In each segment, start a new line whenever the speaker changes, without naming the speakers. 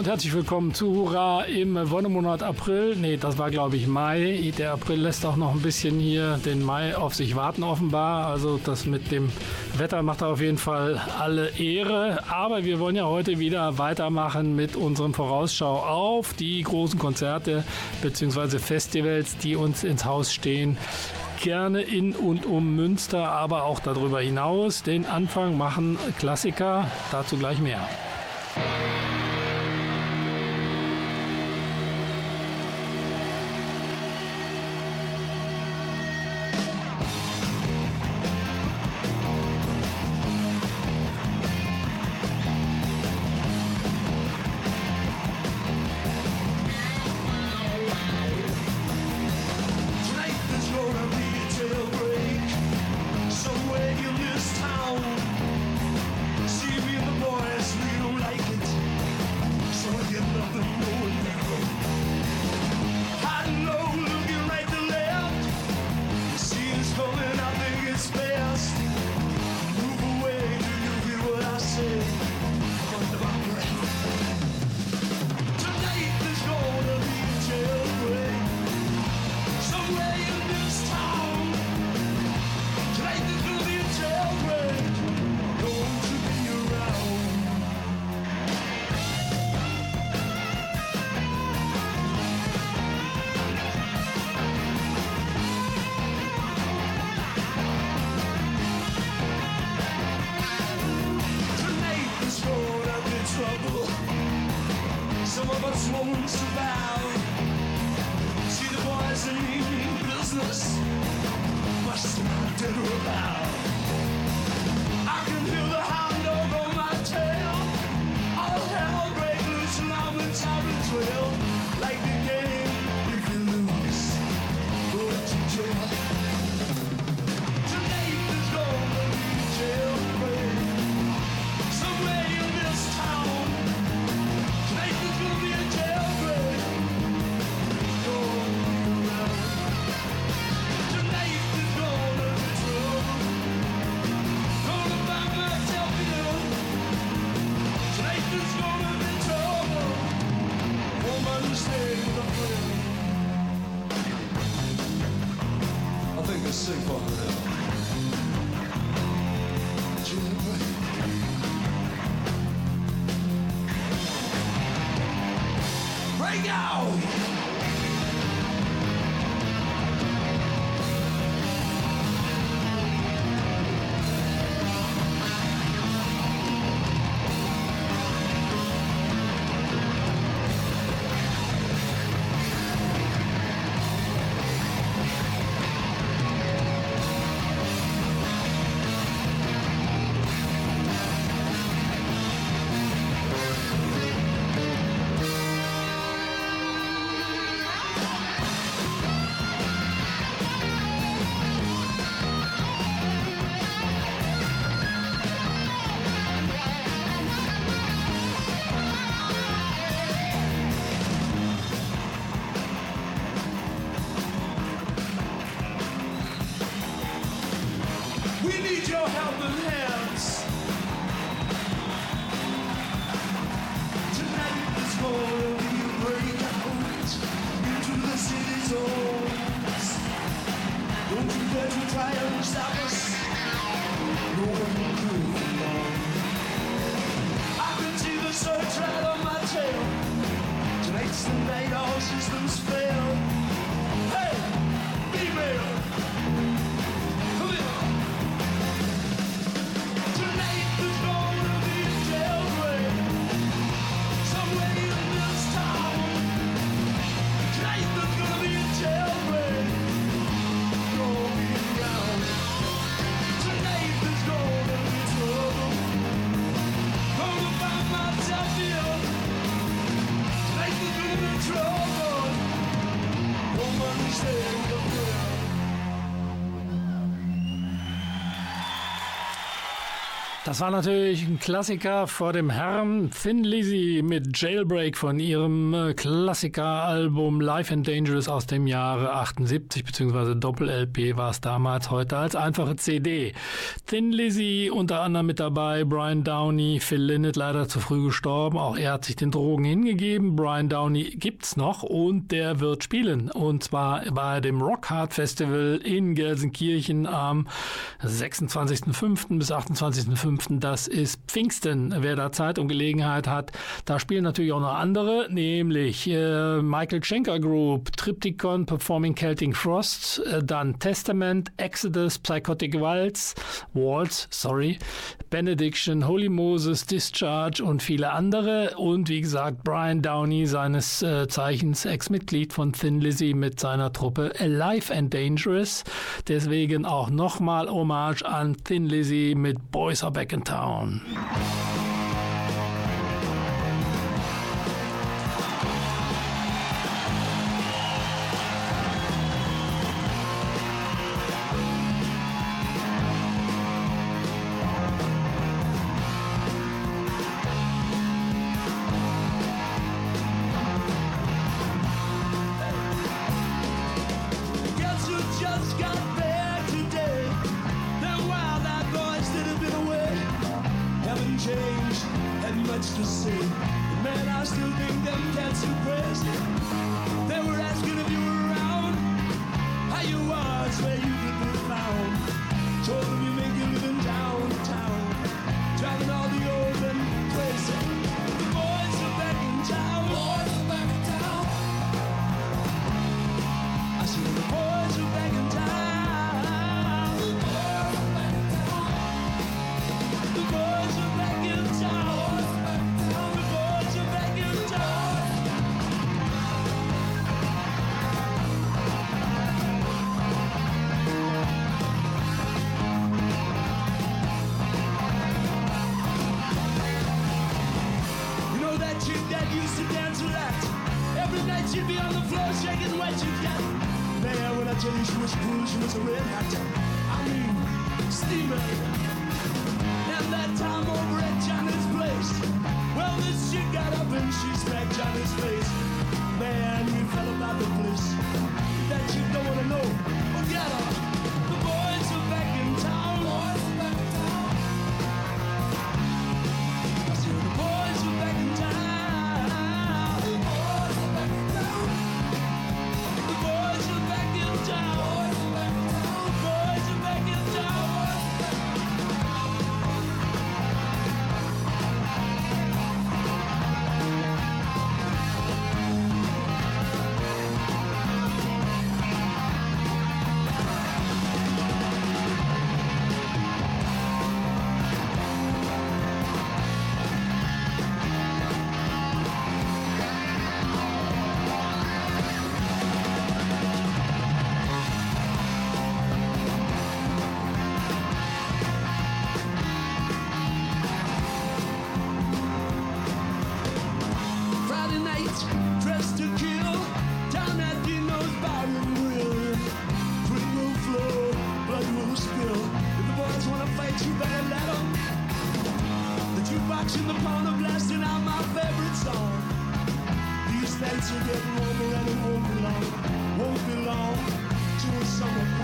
Und herzlich willkommen zu Hurra im Wonnemonat April. Nee, das war glaube ich Mai. Der April lässt auch noch ein bisschen hier den Mai auf sich warten offenbar. Also das mit dem Wetter macht auf jeden Fall alle Ehre. Aber wir wollen ja heute wieder weitermachen mit unserem Vorausschau auf die großen Konzerte bzw. Festivals, die uns ins Haus stehen gerne in und um Münster, aber auch darüber hinaus. Den Anfang machen Klassiker, dazu gleich mehr. Das war natürlich ein Klassiker vor dem Herrn Thin Lizzy mit Jailbreak von ihrem äh, Klassikeralbum Life and Dangerous aus dem Jahre 78, beziehungsweise Doppel-LP war es damals, heute als einfache CD. Thin Lizzy unter anderem mit dabei, Brian Downey, Phil Lynott leider zu früh gestorben, auch er hat sich den Drogen hingegeben. Brian Downey gibt's noch und der wird spielen und zwar bei dem Rock Hard Festival in Gelsenkirchen am 26.05. bis 28.05 das ist Pfingsten. Wer da Zeit und Gelegenheit hat, da spielen natürlich auch noch andere, nämlich äh, Michael Schenker Group, Triptychon Performing Celtic Frost, äh, dann Testament, Exodus, Psychotic Waltz, Waltz, sorry, Benediction, Holy Moses, Discharge und viele andere. Und wie gesagt, Brian Downey, seines äh, Zeichens Ex-Mitglied von Thin Lizzy mit seiner Truppe Alive and Dangerous. Deswegen auch nochmal Hommage an Thin Lizzy mit Boys Are back in town. Watching the porno blasting out my favorite song. These nights are getting warmer and it won't be long, won't be long to a summer.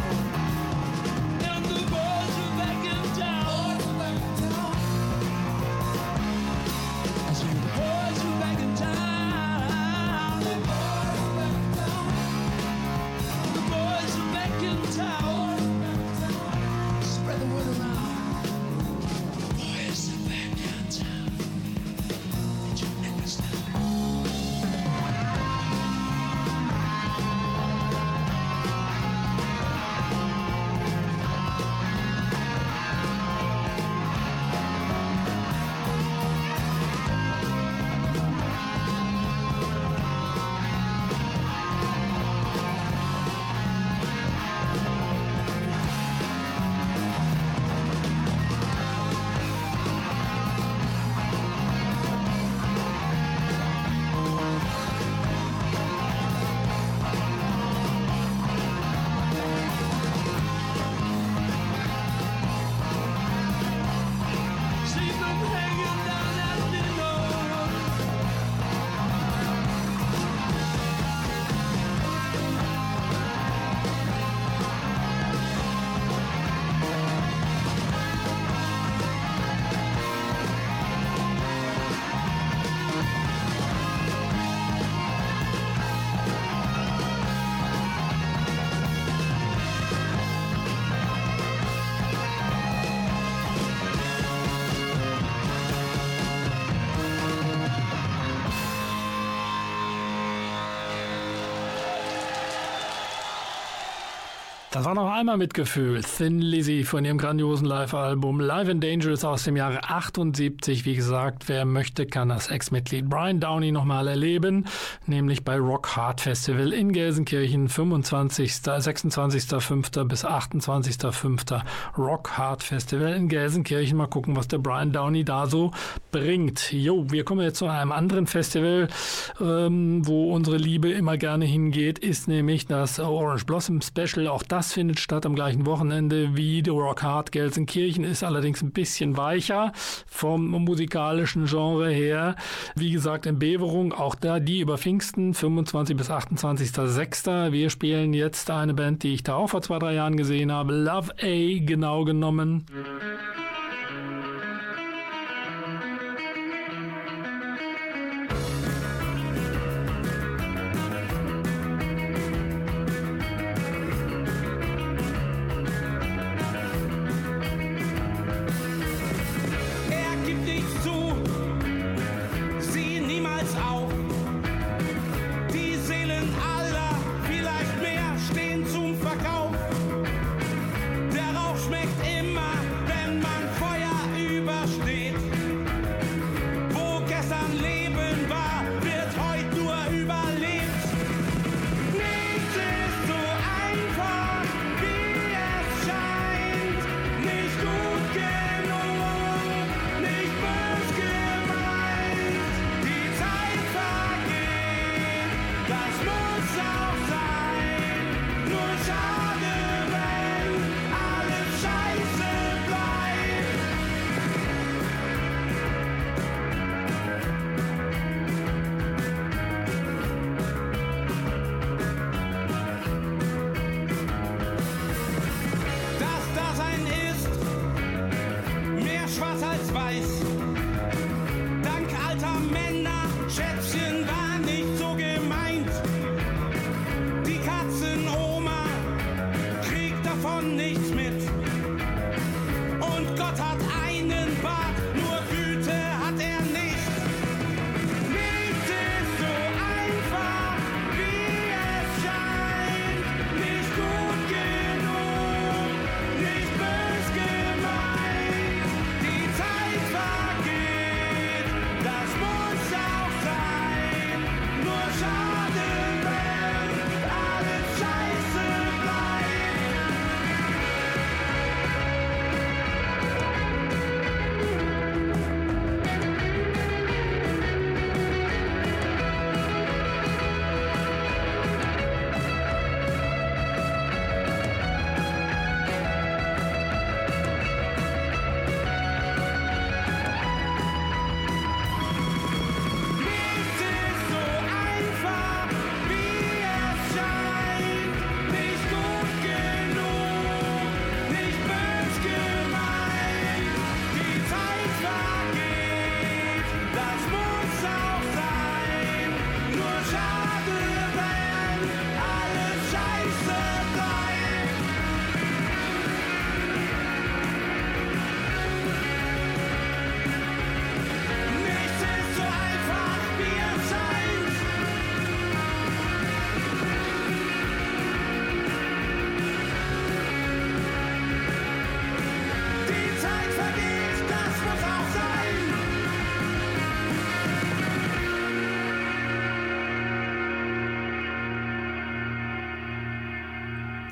Das war noch einmal Mitgefühl. Thin Lizzy von ihrem grandiosen Live-Album Live and Dangerous aus dem Jahre 78. Wie gesagt, wer möchte, kann das Ex-Mitglied Brian Downey nochmal erleben, nämlich bei Rock Hard Festival in Gelsenkirchen, 25., 26.05. bis 28.05. Rock Hard Festival in Gelsenkirchen. Mal gucken, was der Brian Downey da so bringt. Jo, wir kommen jetzt zu einem anderen Festival, ähm, wo unsere Liebe immer gerne hingeht, ist nämlich das Orange Blossom Special. Auch das das findet statt am gleichen Wochenende wie The Rock Hard Gelsenkirchen, ist allerdings ein bisschen weicher vom musikalischen Genre her. Wie gesagt, in Beverung, auch da die über Pfingsten, 25 bis 28.06. Wir spielen jetzt eine Band, die ich da auch vor zwei, drei Jahren gesehen habe, Love A genau genommen.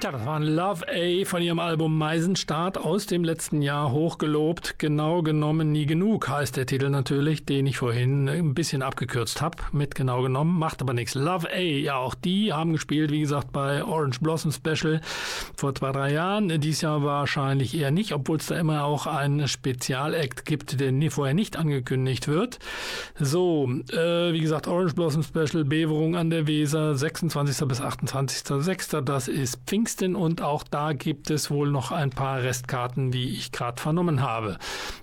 Ja, das war ein Love A von ihrem Album Meisenstart aus dem letzten Jahr hochgelobt. Genau genommen nie genug heißt der Titel natürlich, den ich vorhin ein bisschen abgekürzt habe mit genau genommen. Macht aber nichts. Love A, ja, auch die haben gespielt, wie gesagt, bei Orange Blossom Special vor zwei, drei Jahren. Dies Jahr wahrscheinlich eher nicht, obwohl es da immer auch einen Spezialakt gibt, der vorher nicht angekündigt wird. So, äh, wie gesagt, Orange Blossom Special, Beverung an der Weser, 26. bis 28.06. Das ist Pfingst. Pfingsten und auch da gibt es wohl noch ein paar Restkarten, wie ich gerade vernommen habe.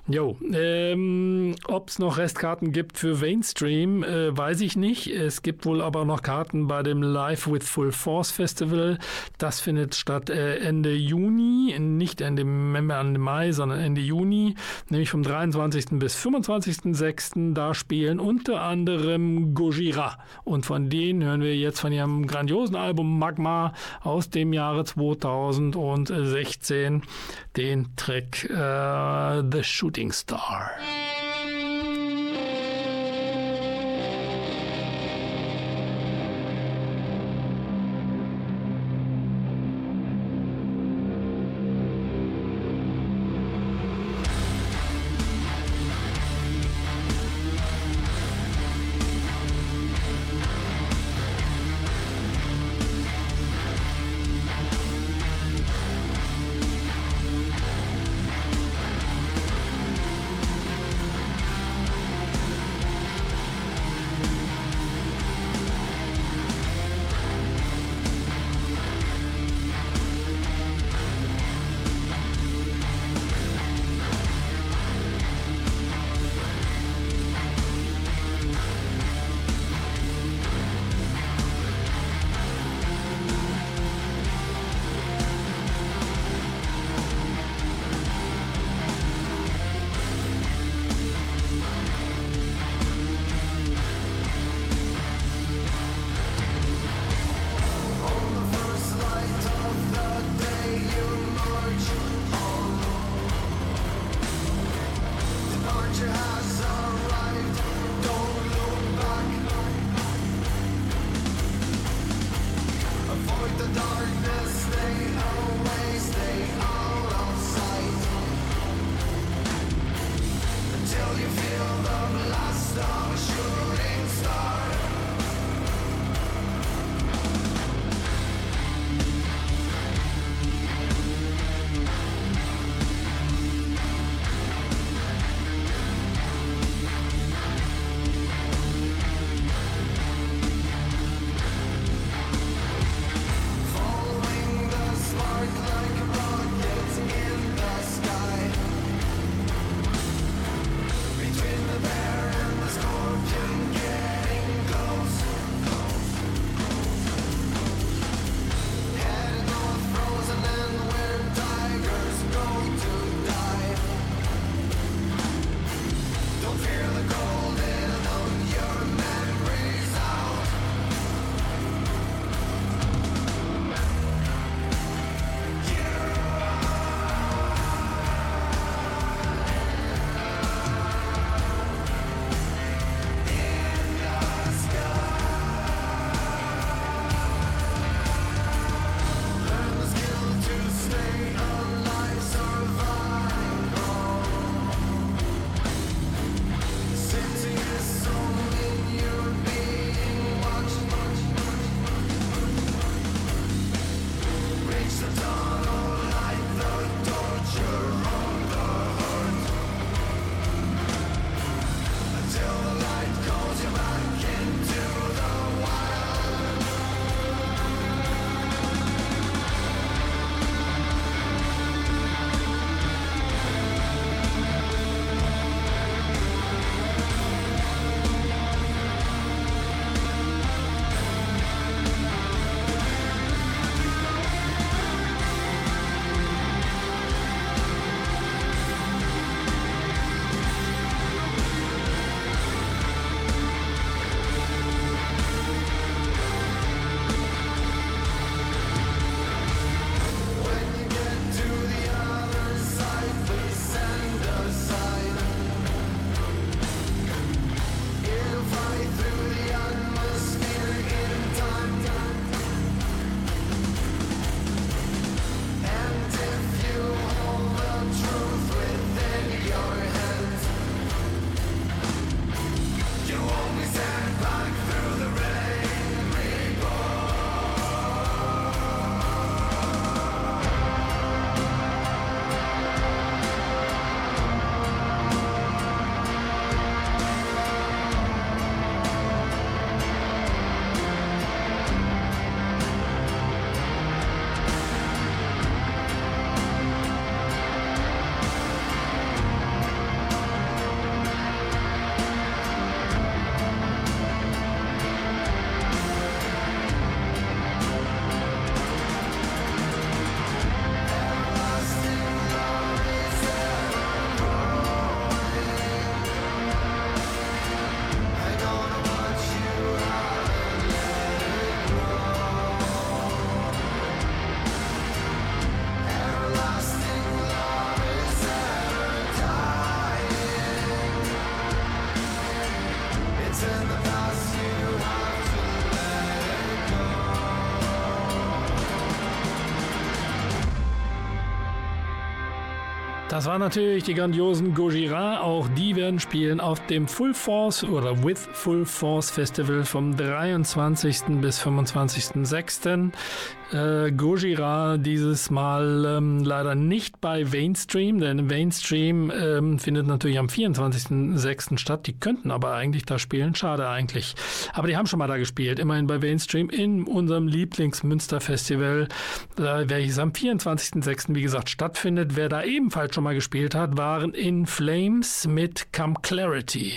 Jo, ähm, ob es noch Restkarten gibt für Mainstream, äh, weiß ich nicht. Es gibt wohl aber noch Karten bei dem Live with Full Force Festival. Das findet statt äh, Ende Juni, nicht Ende, Ende Mai, sondern Ende Juni, nämlich vom 23. bis 25.06. Da spielen unter anderem Gojira. Und von denen hören wir jetzt von ihrem grandiosen Album Magma aus dem Jahre Jahre 2016 den Track äh, The Shooting Star. Das waren natürlich die grandiosen Gojira. Auch die werden spielen auf dem Full Force oder With Full Force Festival vom 23. bis 25.06. Äh, Gojira dieses Mal ähm, leider nicht bei Mainstream, denn Mainstream ähm, findet natürlich am 24.06. statt. Die könnten aber eigentlich da spielen. Schade eigentlich. Aber die haben schon mal da gespielt. Immerhin bei Mainstream in unserem Lieblings-Münster-Festival, äh, welches am 24.06. wie gesagt stattfindet. Wer da ebenfalls schon mal gespielt hat, waren In Flames mit Come Clarity.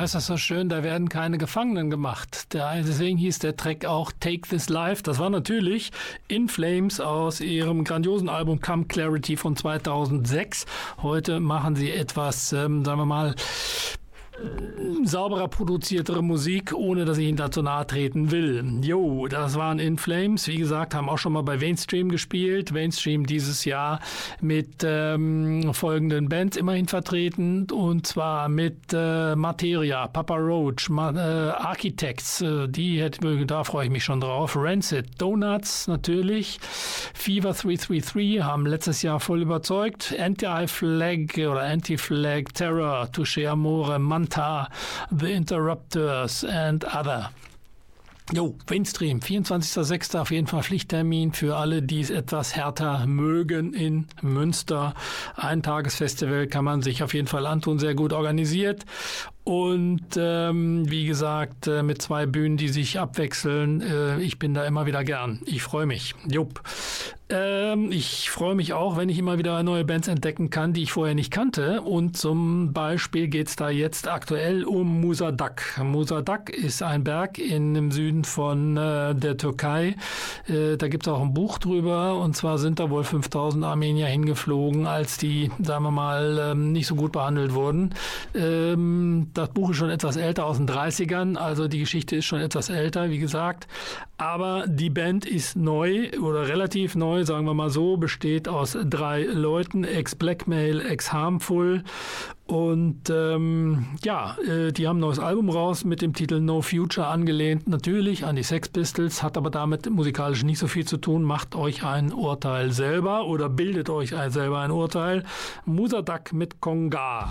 Heißt das so schön, da werden keine Gefangenen gemacht. Der, deswegen hieß der Track auch Take This Life. Das war natürlich In Flames aus ihrem grandiosen Album Come Clarity von 2006. Heute machen sie etwas, ähm, sagen wir mal, sauberer produziertere Musik, ohne dass ich Ihnen dazu nahe treten will. Jo, das waren In Flames. Wie gesagt, haben auch schon mal bei Mainstream gespielt. Mainstream dieses Jahr mit ähm, folgenden Bands immerhin vertreten. Und zwar mit äh, Materia, Papa Roach, Ma äh, Architects, äh, die hätte, da freue ich mich schon drauf. Rancid, Donuts natürlich. Fever 333 haben letztes Jahr voll überzeugt. Anti-Flag oder Anti-Flag Terror, Touche Amore, Manta, The Interrupters and Other.
Jo, Windstream, 24.06. auf jeden Fall Pflichttermin für alle, die es etwas härter mögen in Münster. Ein Tagesfestival kann man sich auf jeden Fall antun, sehr gut organisiert. Und ähm, wie gesagt, äh, mit zwei Bühnen, die sich abwechseln. Äh, ich bin da immer wieder gern. Ich freue mich. Jupp. Ähm, ich freue mich auch, wenn ich immer wieder neue Bands entdecken kann, die ich vorher nicht kannte. Und zum Beispiel geht es da jetzt aktuell um Musadak. Musadak ist ein Berg in, im Süden von äh, der Türkei. Äh, da gibt es auch ein Buch drüber. Und zwar sind da wohl 5000 Armenier hingeflogen, als die, sagen wir mal, ähm, nicht so gut behandelt wurden. Ähm, das Buch ist schon etwas älter, aus den 30ern, also die Geschichte ist schon etwas älter, wie gesagt. Aber die Band ist neu oder relativ neu, sagen wir mal so, besteht aus drei Leuten, ex-Blackmail, ex-Harmful und ähm, ja, äh, die haben ein neues Album raus mit dem Titel No Future angelehnt, natürlich an die Sex Pistols, hat aber damit musikalisch nicht so viel zu tun. Macht euch ein Urteil selber oder bildet euch selber ein Urteil. Musadak mit Konga.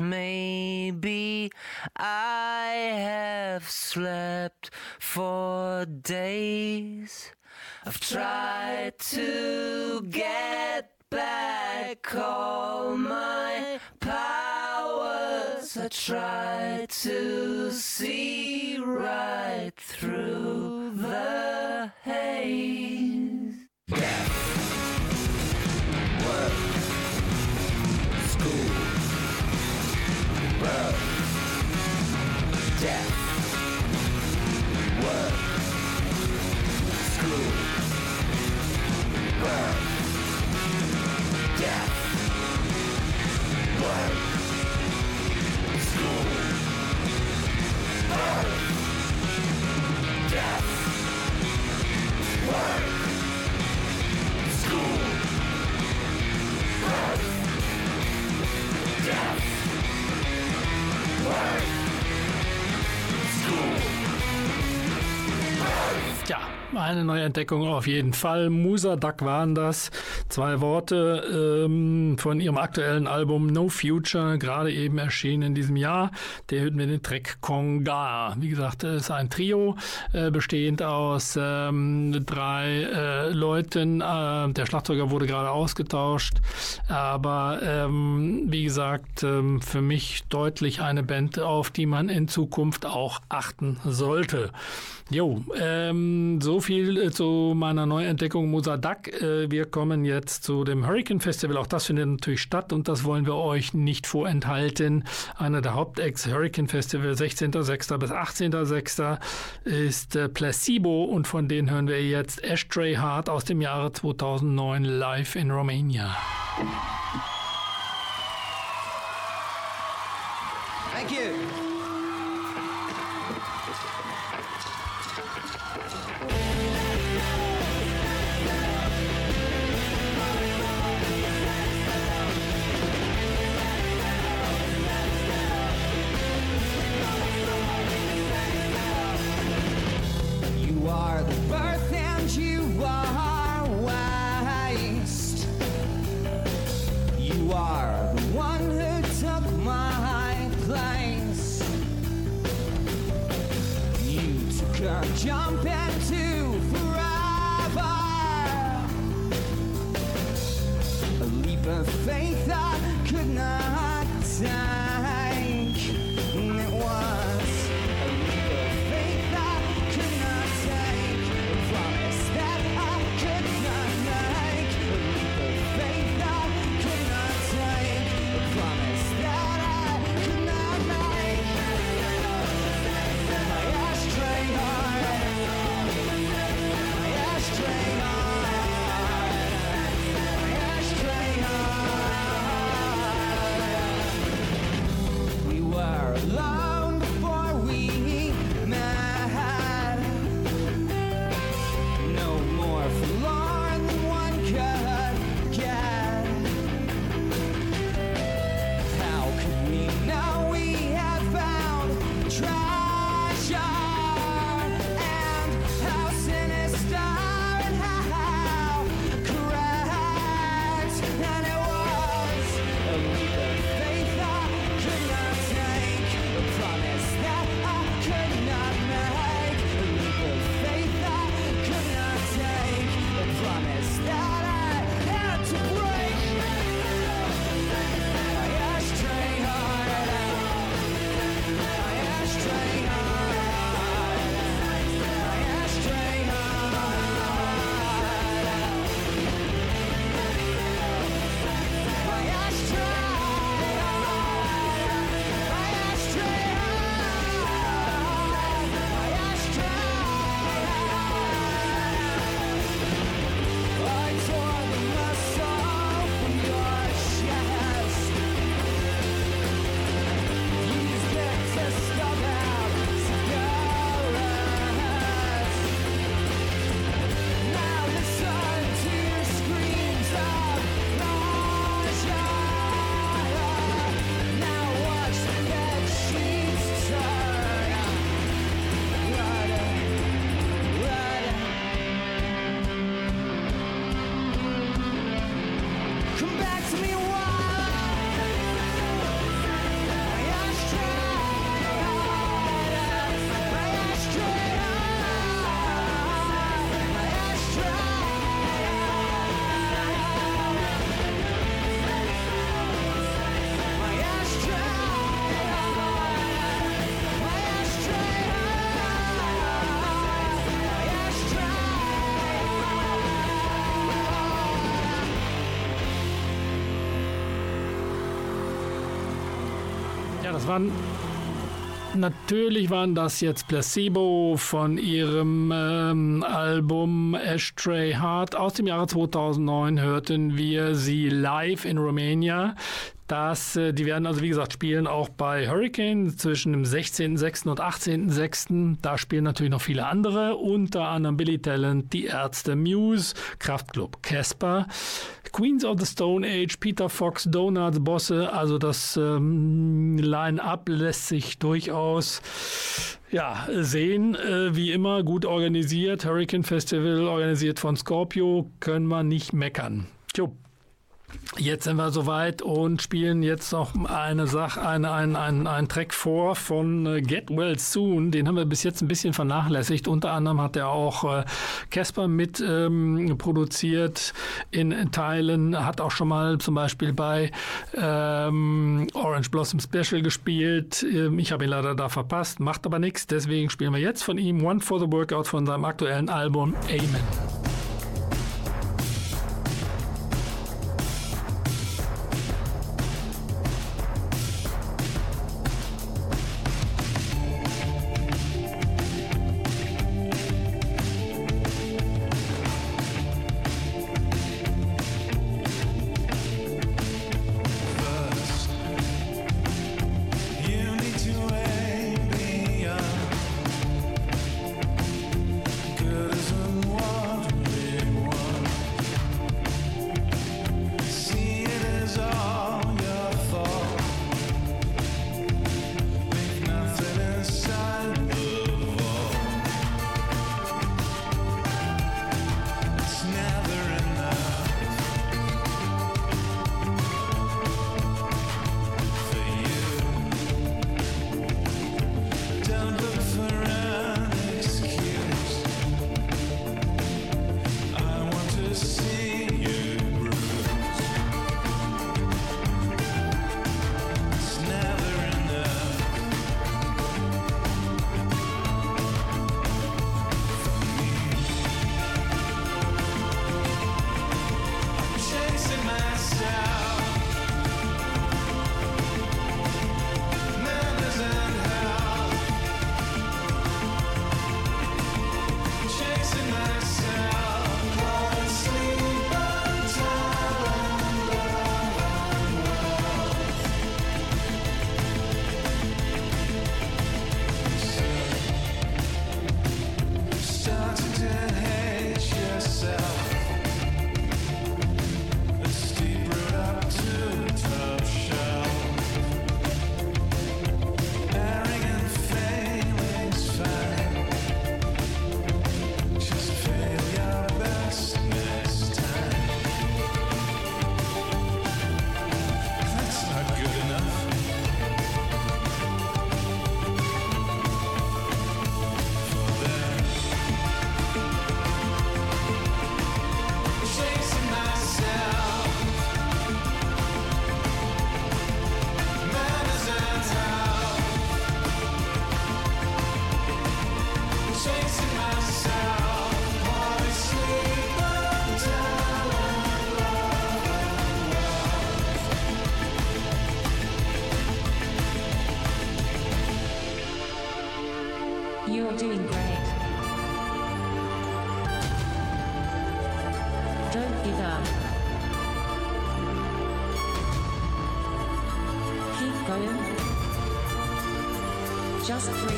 maybe I have slept for days. I've tried to get back all my powers. I tried to see right through the haze.
Ja,
Eine neue Entdeckung auf jeden Fall. Musa Duck waren das. Zwei Worte ähm, von ihrem aktuellen Album No Future, gerade eben erschienen in diesem Jahr. Der hörten wir den Track Konga. Wie gesagt, es ist ein Trio, äh, bestehend aus ähm, drei äh, Leuten. Äh, der Schlagzeuger wurde gerade ausgetauscht. Aber ähm, wie gesagt, ähm, für mich deutlich eine Band, auf die man in Zukunft auch achten sollte. Jo, ähm, so viel äh, zu meiner Neuentdeckung Mosadak. Äh, wir kommen jetzt zu dem Hurricane Festival. Auch das findet natürlich statt und das wollen wir euch nicht vorenthalten. Einer der Hauptacts Hurricane Festival 16.06. bis 18.06. ist äh, Placebo und von denen hören wir jetzt Ashtray Heart aus dem Jahre 2009 live in Romania.
Thank you.
Das waren natürlich waren das jetzt Placebo von ihrem ähm, Album Ashtray Heart aus dem Jahre 2009 hörten wir sie live in Romania.
Das, äh, die werden also, wie gesagt, spielen auch bei Hurricane zwischen dem 16.06. und 18.06. Da spielen natürlich noch viele andere, unter anderem Billy Talent, Die Ärzte, Muse, Kraftklub, Casper, Queens of the Stone Age, Peter Fox, Donuts, Bosse. Also das ähm, Line-Up lässt sich durchaus ja, sehen. Äh, wie immer gut organisiert. Hurricane Festival organisiert von Scorpio. Können wir nicht meckern. Tjo. Jetzt sind wir soweit und spielen jetzt noch eine Sache, eine, ein, ein, Track vor von äh, Get Well Soon. Den haben wir bis jetzt ein bisschen vernachlässigt. Unter anderem hat er auch äh, Casper mit ähm, produziert in Teilen, hat auch schon mal zum Beispiel bei ähm, Orange Blossom Special gespielt. Ähm, ich habe ihn leider da verpasst, macht aber nichts. Deswegen spielen wir jetzt von ihm One for the Workout von seinem aktuellen Album Amen. just free.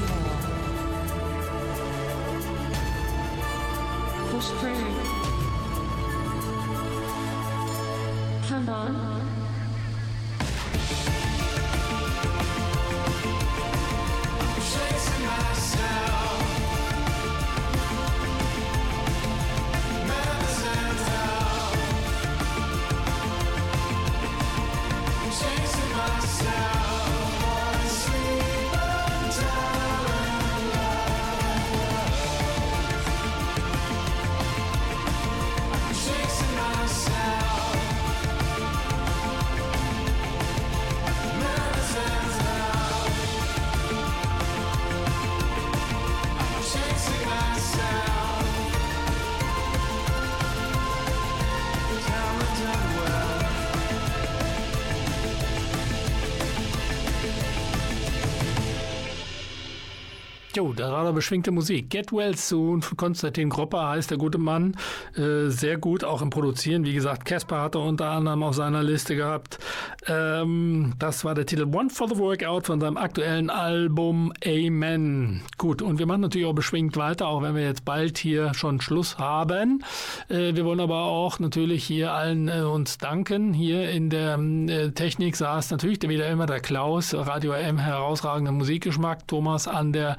Jo, da war doch beschwingte Musik. Get Well Soon von Konstantin Gropper heißt der gute Mann. Äh, sehr gut auch im Produzieren. Wie gesagt, Casper hat er unter anderem auf seiner Liste gehabt. Ähm, das war der Titel One for the Workout von seinem aktuellen Album Amen. Gut, und wir machen natürlich auch beschwingt weiter, auch wenn wir jetzt bald hier schon Schluss haben. Äh, wir wollen aber auch natürlich hier allen äh, uns danken. Hier in der äh, Technik saß natürlich wieder immer der Klaus, Radio M, herausragender Musikgeschmack. Thomas an der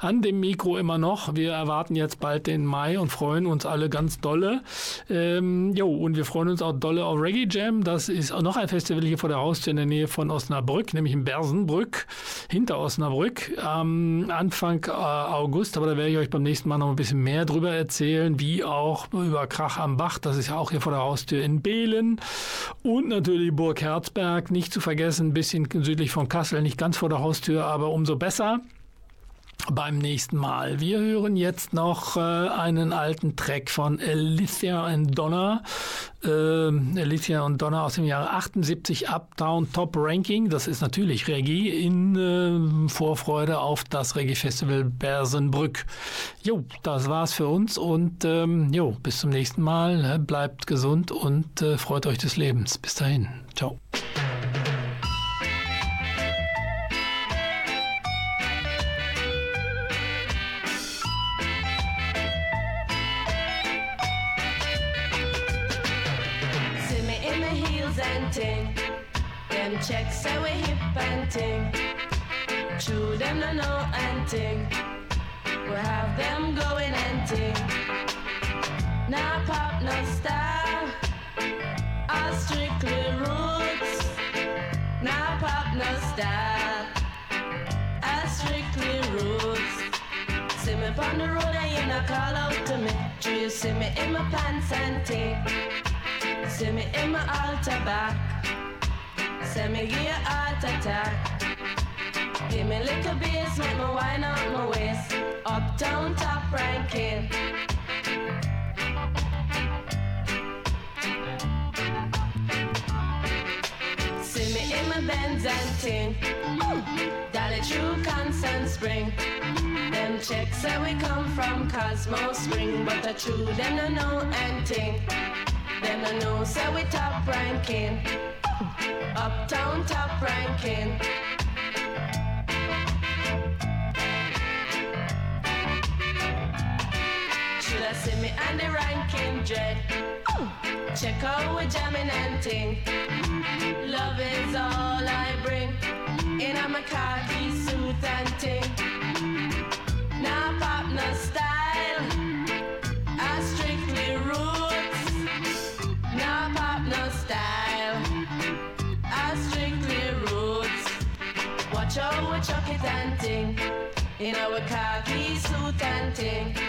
an dem Mikro immer noch. Wir erwarten jetzt bald den Mai und freuen uns alle ganz dolle. Ähm, jo, und wir freuen uns auch dolle auf Reggae Jam. Das ist auch noch ein Festival hier vor der Haustür in der Nähe von Osnabrück, nämlich in Bersenbrück, hinter Osnabrück, am Anfang äh, August. Aber da werde ich euch beim nächsten Mal noch ein bisschen mehr drüber erzählen, wie auch über Krach am Bach. Das ist ja auch hier vor der Haustür in Behlen. Und natürlich Burg Herzberg, nicht zu vergessen, ein bisschen südlich von Kassel, nicht ganz vor der Haustür, aber umso besser beim nächsten Mal. Wir hören jetzt noch äh, einen alten Track von Alicia and Donna. Äh, Alicia und Donna aus dem Jahre 78 Uptown Top Ranking. Das ist natürlich Reggae in äh, Vorfreude auf das Reggae Festival Bersenbrück. Jo, das war's für uns und ähm, jo, bis zum nächsten Mal. Ne? Bleibt gesund und äh, freut euch des Lebens. Bis dahin. Ciao.
And ting. Them checks say we hip and ting. True them no know and ting. We have them going and ting. Now pop no style. All strictly roots. Now pop no style. All strictly roots. See me on the road and you not call out to me. Do you see me in my pants and ting? See me in my altar back. Send me give you heart attack. Give me little bass, make me wine up my waist. Uptown top ranking. See me in my Benz and ting. Dolly true constant spring. Them checks say we come from Cosmo Spring, but the true them no know anything. Them no know say we top ranking. Uptown top ranking. Should I see me on the ranking dread? Check out we jamming and ting. Love is all I bring. In a khaki suit and ting. Now pop no style. show a chucky dancing in our khaki suit and thing.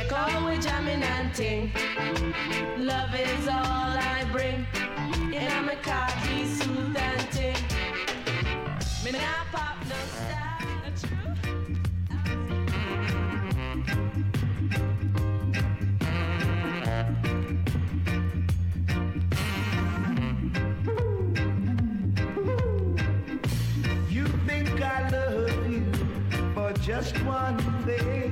check all we jamming and ting. Love is all I bring. And I'm a cocky, smooth and ting. Me now pop no style.
just one
thing.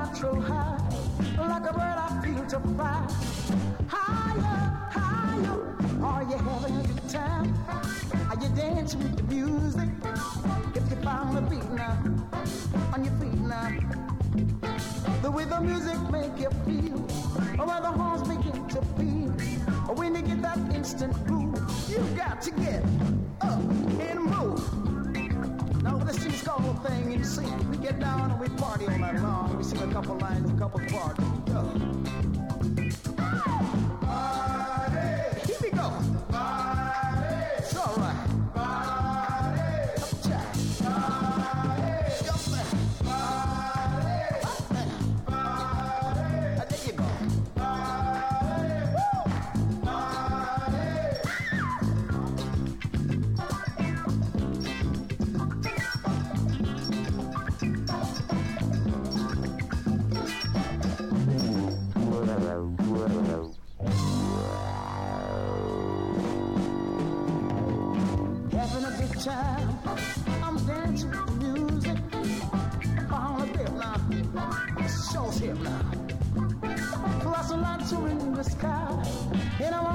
Natural high, like a bird I feel to fly. Higher, higher, are you having a good time? Are you dancing with the music? If you found the beat now, on your feet now. The way the music make you feel, or where the horns begin to beat, or when you get that instant groove, you got to get up and move. Now this is called a thing you see. We get down and we party all night long. We sing a couple lines, a couple parts. Yeah. There's a lot to in the sky, and I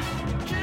Yeah.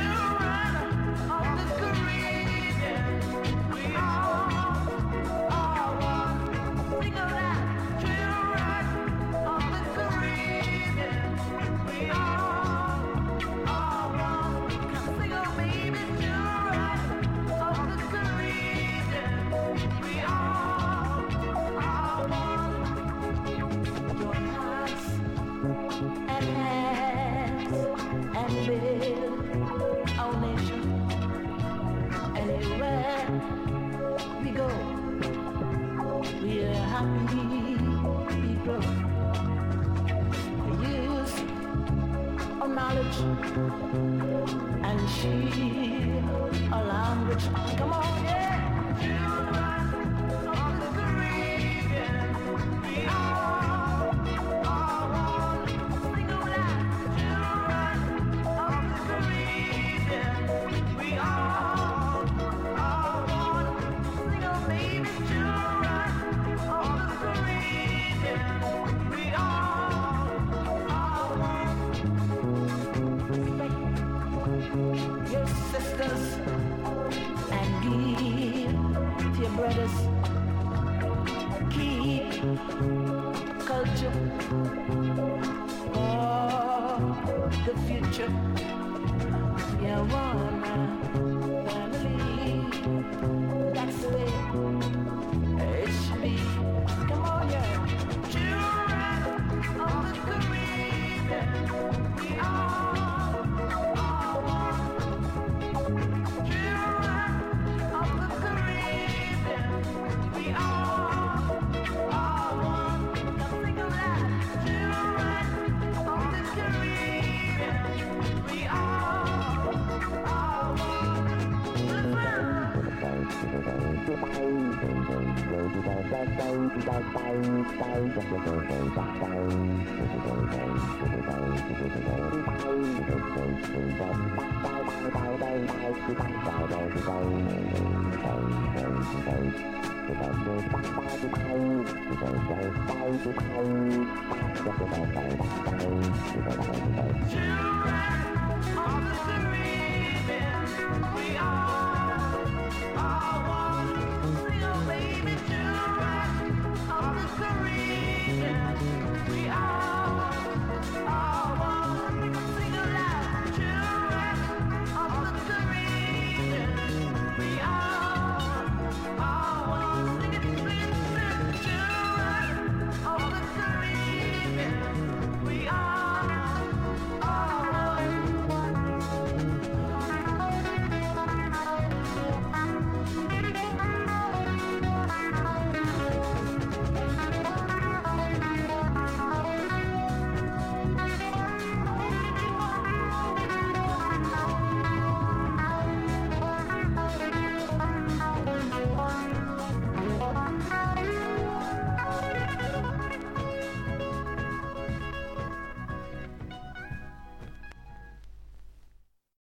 Children of the Caribbean, we are